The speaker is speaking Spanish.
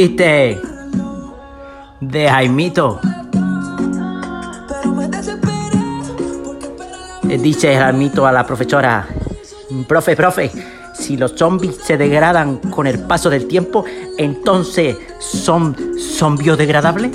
Chiste de Jaimito. Eh, dice Jaimito a la profesora, profe, profe, si los zombies se degradan con el paso del tiempo, entonces son, son biodegradables.